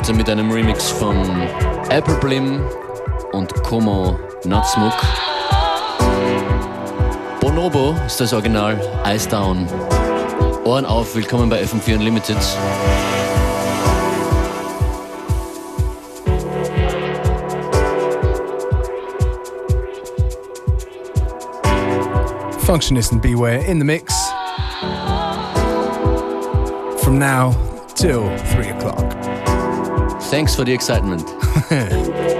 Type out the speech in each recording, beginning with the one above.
heute mit einem Remix von Apple Blim und Como Nutsmook. Bonobo ist das Original, Ice Down. Ohren auf, willkommen bei FM4 Unlimited. Functionist and Beware in the mix. From now till 3 o'clock. Thanks for the excitement.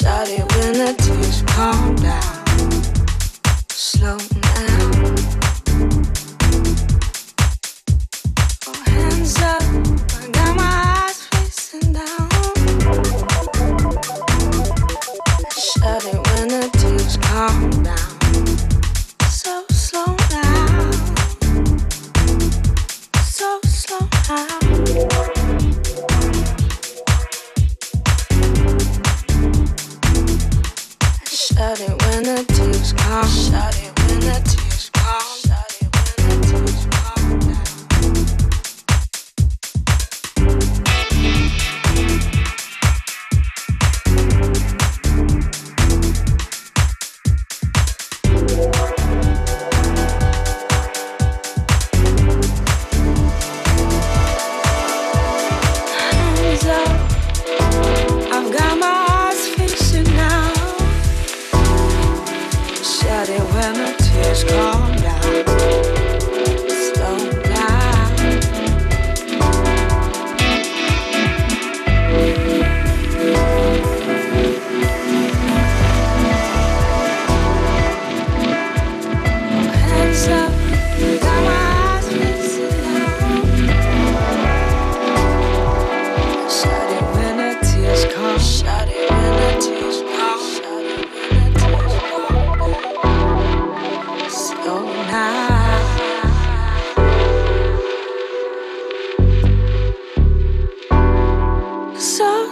Shawty, when the tears calm down, slow down.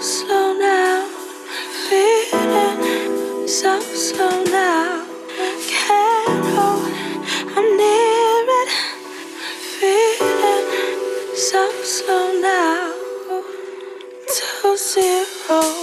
slow now, feeling so slow now. Can't hold, I'm near it, feeling so slow now. Two zero.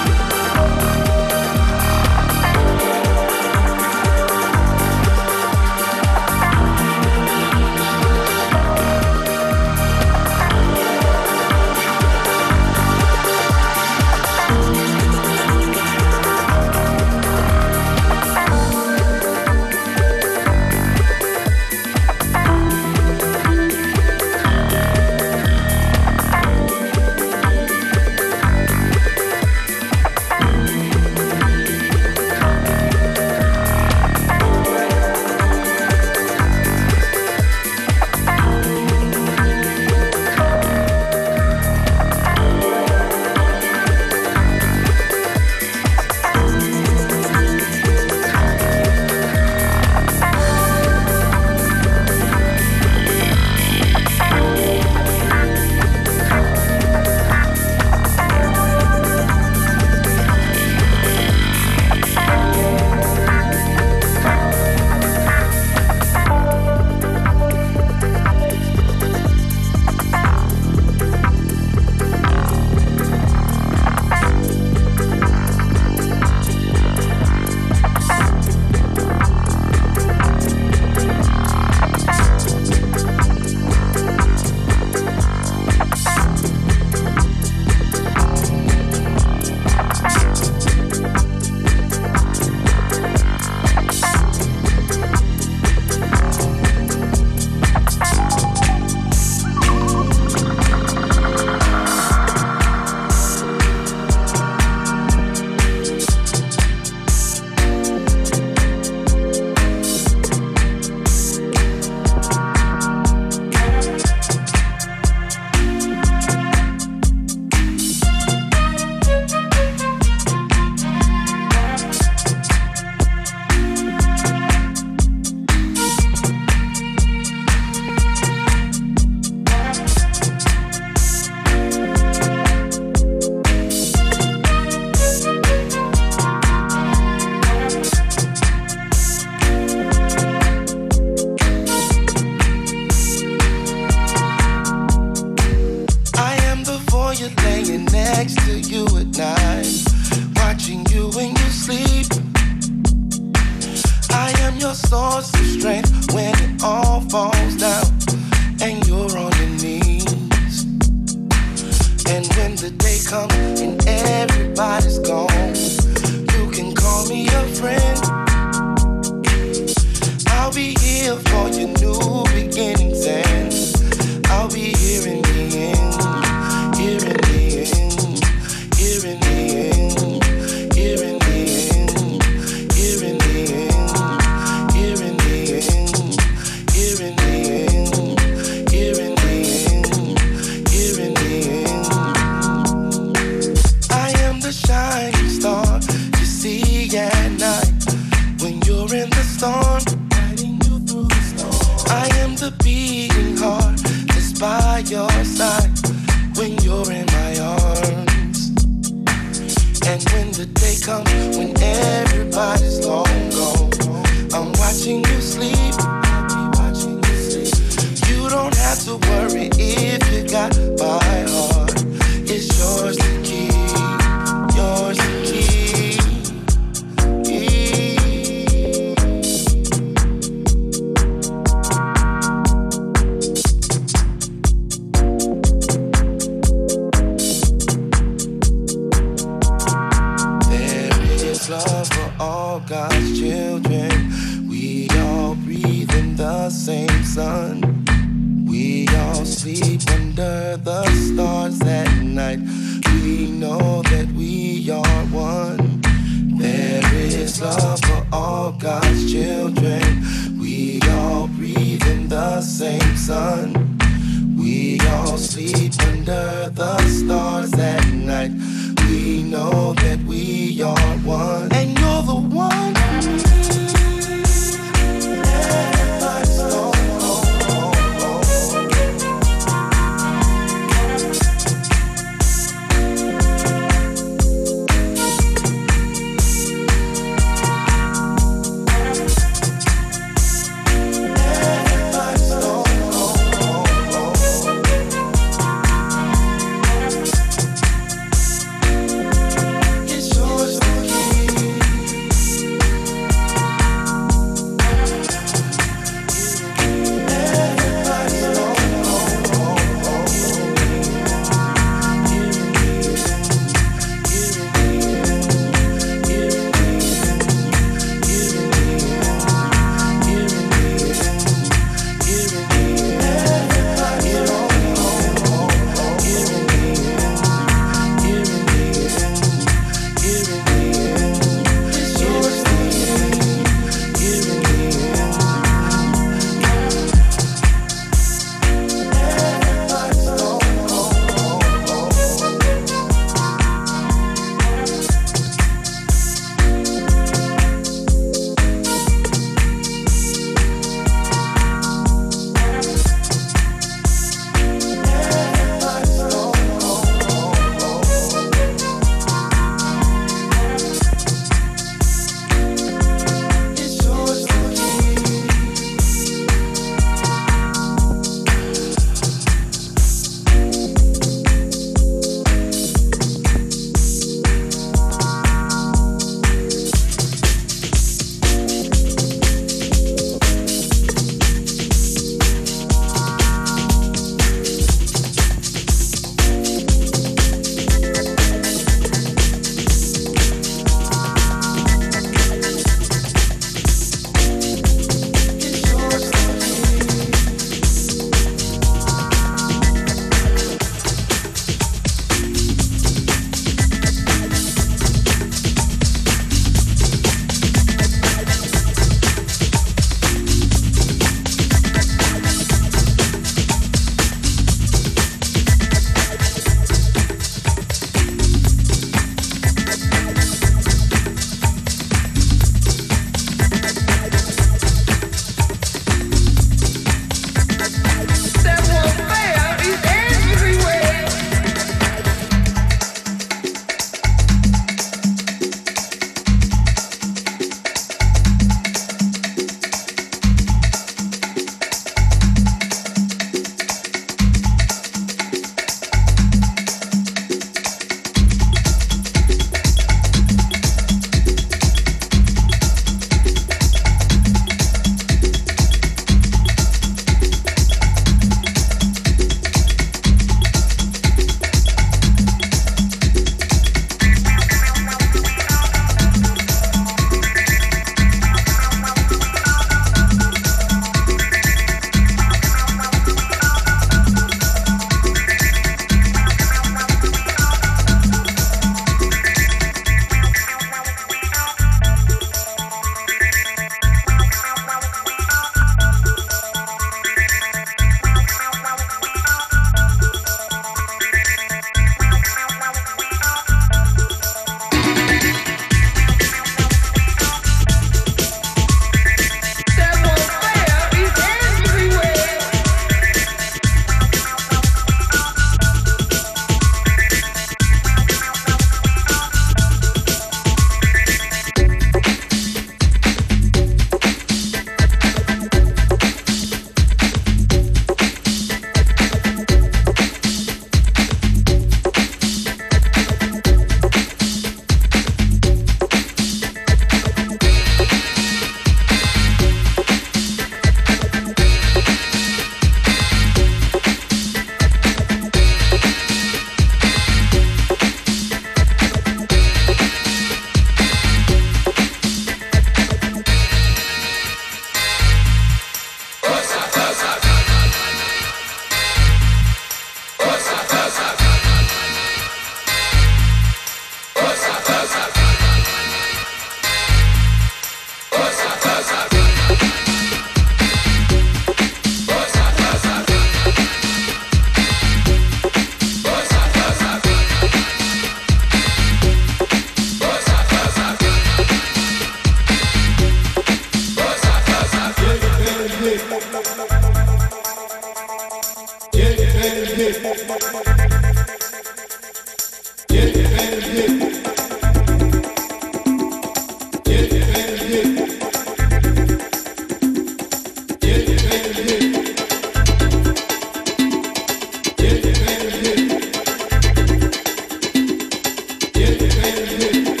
Yeah.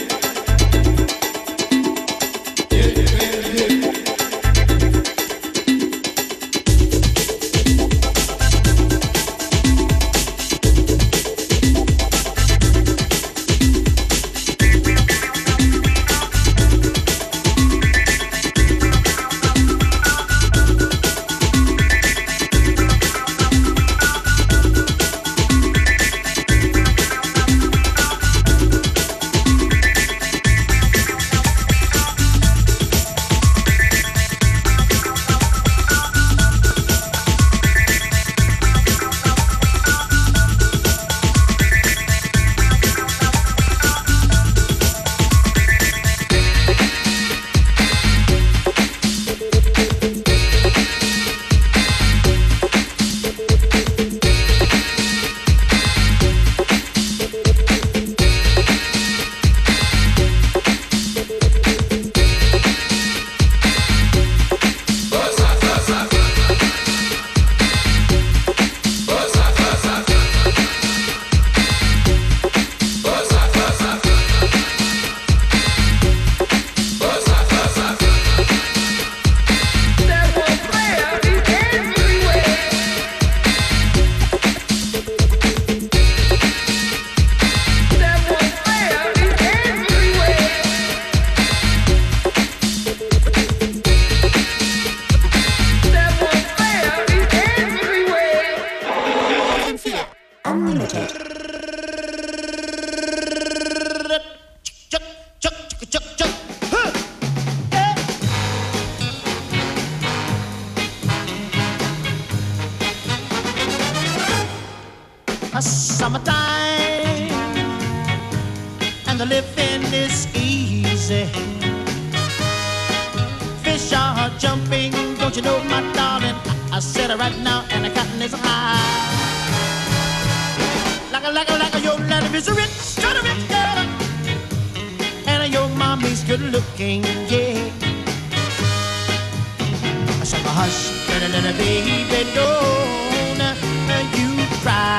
Unlimited. A summertime and the living is easy. Fish are jumping, don't you know, my darling? I said it right now, and the cotton is high. Life is a rich, kind of rich girl. And your mommy's good looking, yeah. So hush, little, little baby, don't you cry.